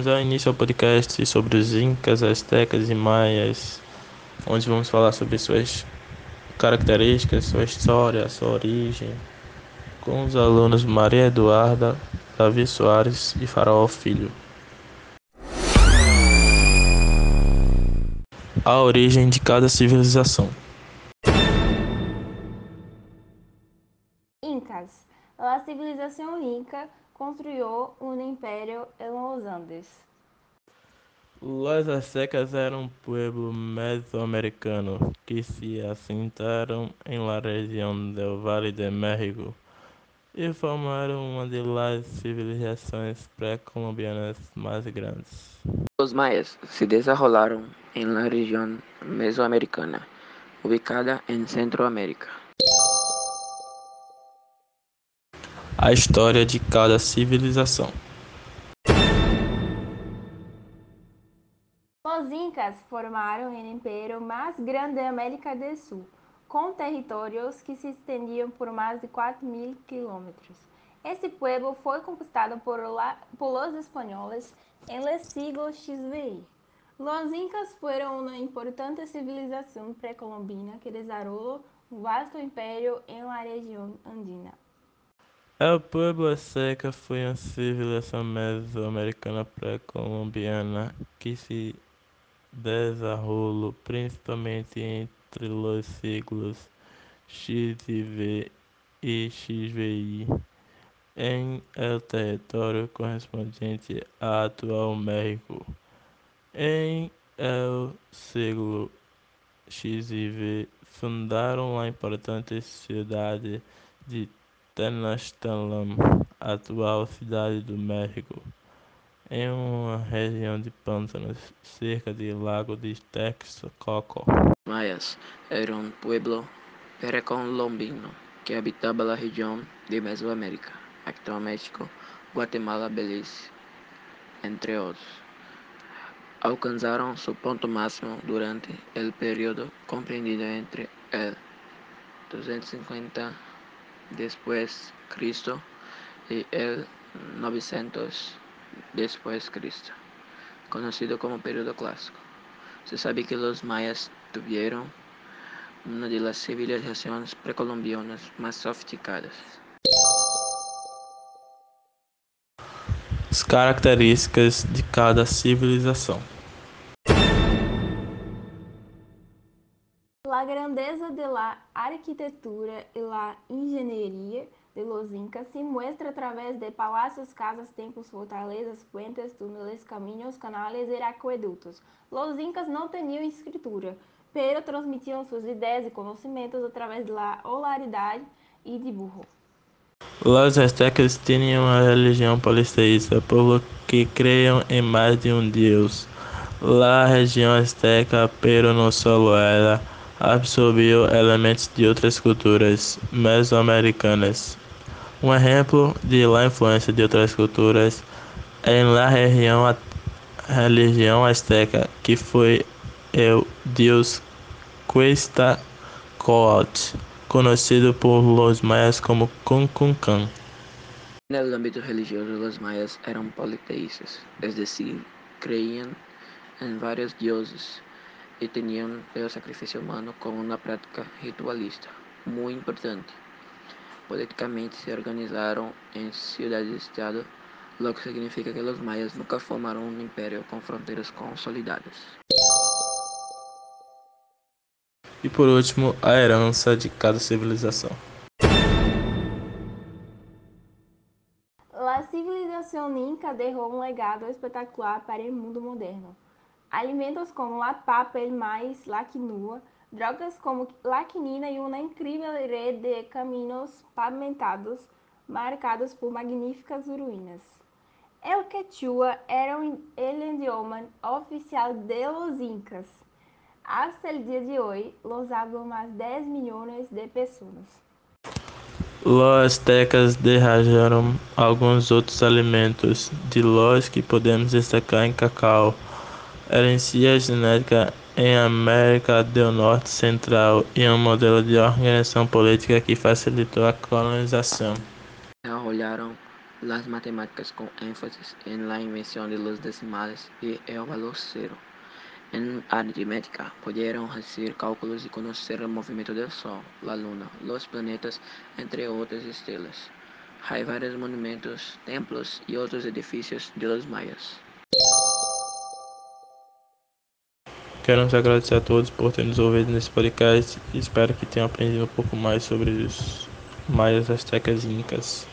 Vamos dar início ao podcast sobre os Incas, Aztecas e Maias, onde vamos falar sobre suas características, sua história, sua origem, com os alunos Maria Eduarda, Davi Soares e Faraó Filho. A origem de cada civilização. Incas. A civilização inca construyó un imperio en los Andes. Los aztecas eram um pueblo mesoamericano que se assentaram em la região do Vale de México e formaram uma das civilizações pré-colombianas mais grandes. Os mayas se desenvolveram em la região mesoamericana, ubicada em Centroamérica. A história de cada civilização. Os Incas formaram o império mais grande da América do Sul, com territórios que se estendiam por mais de 4 mil quilômetros. Esse povo foi conquistado por, los espanhóis em el siglo XVI. Os Incas foram uma importante civilização pré-colombina que desarrollou um vasto império em la região andina. El Pueblo Seca foi uma civilização mesoamericana pré-colombiana que se desenvolveu principalmente entre os séculos XV e XVI em el território correspondente ao atual México. Em el século XV fundaram a importante cidade de Tenochtitlan, atual cidade do México, em uma região de pântanos, cerca do lago de Texcoco. Mayas eram um pueblo precolombino que habitava a região de Mesoamérica, actual México, Guatemala, Belize, entre outros. Alcançaram seu ponto máximo durante o período compreendido entre el 250 después Cristo y el 900 después Cristo, conocido como período clásico. Se sabe que los mayas tuvieron una de las civilizaciones precolombianas más sofisticadas. As características de cada civilização. La arquitectura y la ingeniería de los incas se muestra a través de palacios, casas, templos, fortalezas, puentes, túneles, caminhos, canales y acueductos. Los incas no tenían escritura, pero transmitiam suas ideias e conhecimentos através da oralidade e dibujo. Los aztecas tinham uma religião politeísta, por lo que creiam em mais de um deus. La região azteca, pero no solo ela, absorviu elementos de outras culturas mesoamericanas. Um exemplo de la influência de outras culturas é la região a religião azteca, que foi o deus Quetzalcoatl, conhecido por los mayas como Kukulcán. No âmbito religioso, os mayas eram politeístas, es decir, creían em vários deuses y tenían el sacrificio humano como una práctica ritualista muy importante. Políticamente se organizaron en ciudades-estado, lo que significa que los mayas nunca formaron un imperio con fronteras consolidadas. E por último, a herança de cada civilização. A civilização inca deixou um legado espetacular para o mundo moderno. Alimentos como la papa, el maíz, la quinoa, drogas como la quinina e uma incrível rede de caminhos pavimentados marcados por magníficas ruínas. El quechua era o idioma oficial de los incas. Hasta el dia de hoje, los hablan más 10 milhões de pessoas. Los aztecas derrajaram alguns outros alimentos, de los que podemos destacar em cacau, herencia genética em América do Norte Central e um modelo de organização política que facilitou a colonização. Desenvolveram las matemáticas con énfasis en la invención de los decimales y el valor cero. En aritmética, pudieron hacer cálculos y conocer el movimiento del Sol, la Luna, los planetas, entre otras estrellas. Hay varios monumentos, templos y otros edificios de los mayas. Queremos agradecer a todos por terem nos ouvido nesse podcast e espero que tenham aprendido um pouco mais sobre os maias, astecas e incas.